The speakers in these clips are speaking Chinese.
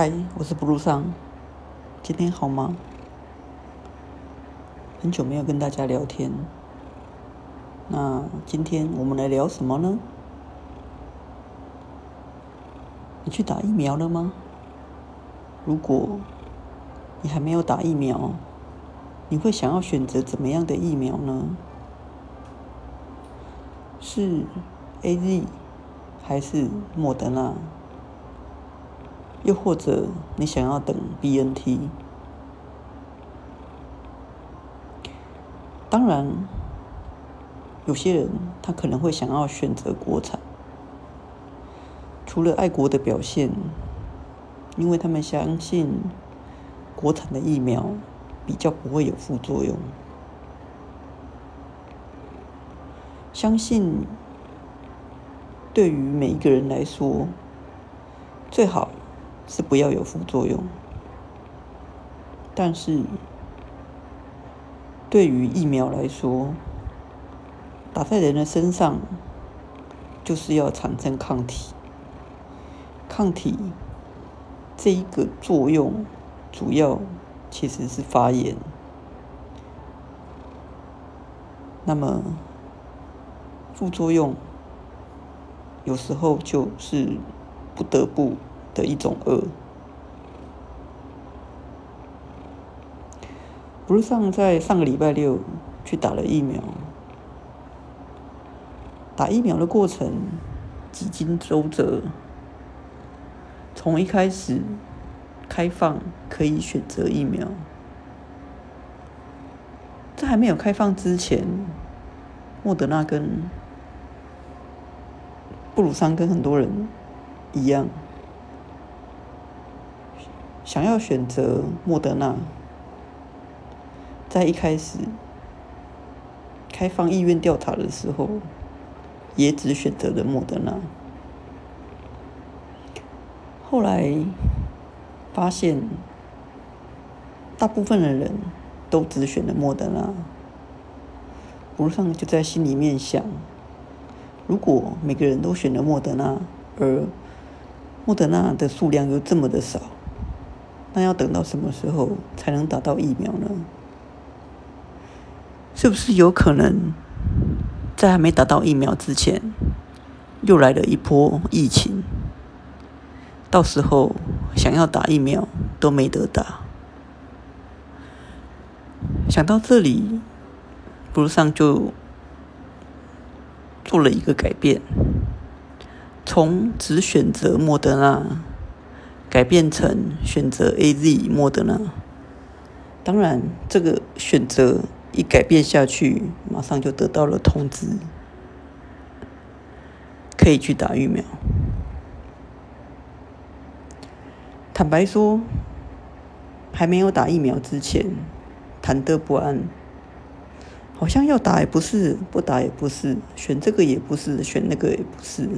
嗨，我是布鲁桑，今天好吗？很久没有跟大家聊天，那今天我们来聊什么呢？你去打疫苗了吗？如果你还没有打疫苗，你会想要选择怎么样的疫苗呢？是 A Z 还是莫德纳？又或者你想要等 B N T？当然，有些人他可能会想要选择国产，除了爱国的表现，因为他们相信国产的疫苗比较不会有副作用，相信对于每一个人来说，最好。是不要有副作用，但是对于疫苗来说，打在人的身上就是要产生抗体，抗体这一个作用主要其实是发炎，那么副作用有时候就是不得不。的一种恶。不是上在上个礼拜六去打了疫苗，打疫苗的过程几经周折，从一开始开放可以选择疫苗，在还没有开放之前，莫德纳跟布鲁桑跟很多人一样。想要选择莫德纳，在一开始开放意愿调查的时候，也只选择了莫德纳。后来发现，大部分的人都只选了莫德纳。不上就在心里面想：如果每个人都选了莫德纳，而莫德纳的数量又这么的少。那要等到什么时候才能打到疫苗呢？是不是有可能在还没打到疫苗之前，又来了一波疫情？到时候想要打疫苗都没得打。想到这里，布鲁上就做了一个改变，从只选择莫德纳。改变成选择 A Z 莫德纳，当然这个选择一改变下去，马上就得到了通知，可以去打疫苗。坦白说，还没有打疫苗之前，忐忑不安，好像要打也不是，不打也不是，选这个也不是，选那个也不是。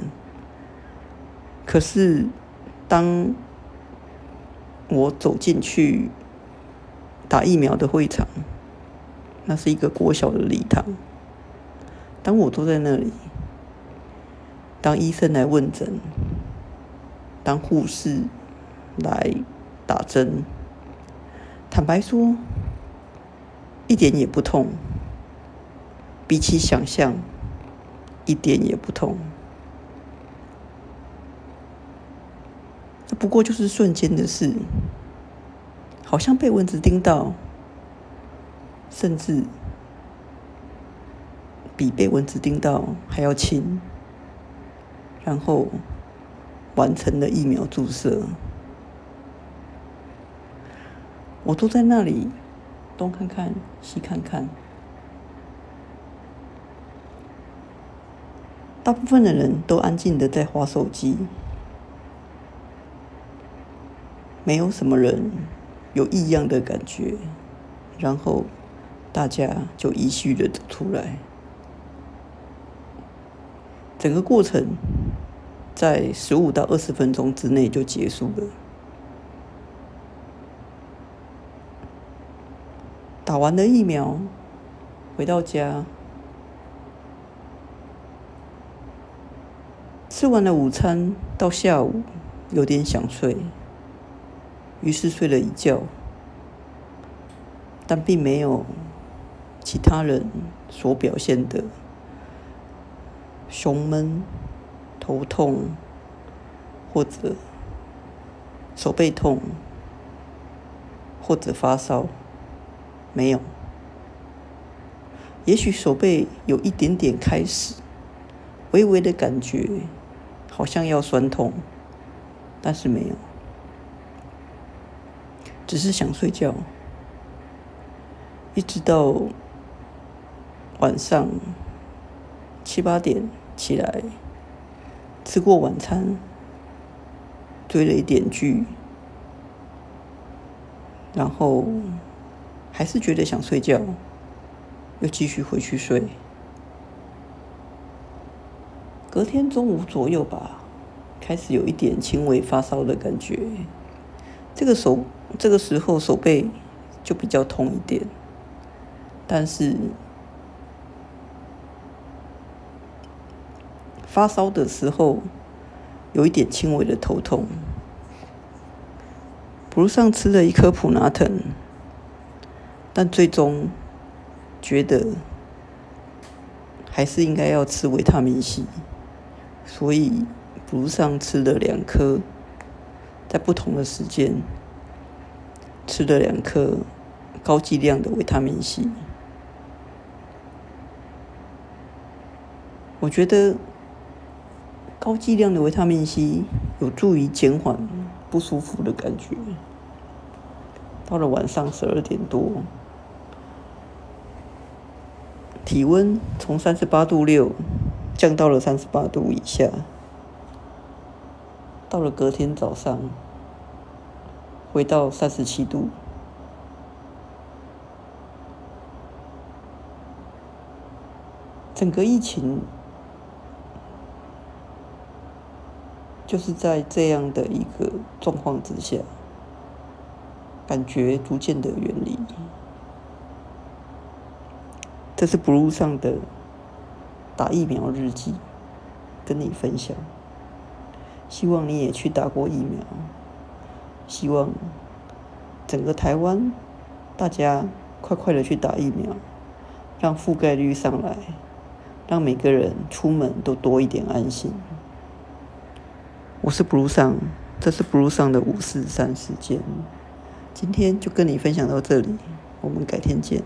可是当我走进去打疫苗的会场，那是一个国小的礼堂。当我坐在那里，当医生来问诊，当护士来打针，坦白说，一点也不痛，比起想象，一点也不痛。不过就是瞬间的事，好像被蚊子叮到，甚至比被蚊子叮到还要轻，然后完成了疫苗注射。我坐在那里，东看看西看看，大部分的人都安静的在划手机。没有什么人有异样的感觉，然后大家就依序的出来。整个过程在十五到二十分钟之内就结束了。打完了疫苗，回到家，吃完了午餐，到下午有点想睡。于是睡了一觉，但并没有其他人所表现的胸闷、头痛或者手背痛或者发烧，没有。也许手背有一点点开始微微的感觉，好像要酸痛，但是没有。只是想睡觉，一直到晚上七八点起来，吃过晚餐，追了一点剧，然后还是觉得想睡觉，又继续回去睡。隔天中午左右吧，开始有一点轻微发烧的感觉，这个手。这个时候手背就比较痛一点，但是发烧的时候有一点轻微的头痛。不如上吃了一颗普拿疼，但最终觉得还是应该要吃维他命 C，所以不如上吃了两颗，在不同的时间。吃了两颗高剂量的维他命 C，我觉得高剂量的维他命 C 有助于减缓不舒服的感觉。到了晚上十二点多，体温从三十八度六降到了三十八度以下。到了隔天早上。回到三十七度，整个疫情就是在这样的一个状况之下，感觉逐渐的远离。这是 Blue 上的打疫苗日记，跟你分享，希望你也去打过疫苗。希望整个台湾大家快快的去打疫苗，让覆盖率上来，让每个人出门都多一点安心。我是 Blue 上，这是 Blue 上的五四三时间，今天就跟你分享到这里，我们改天见。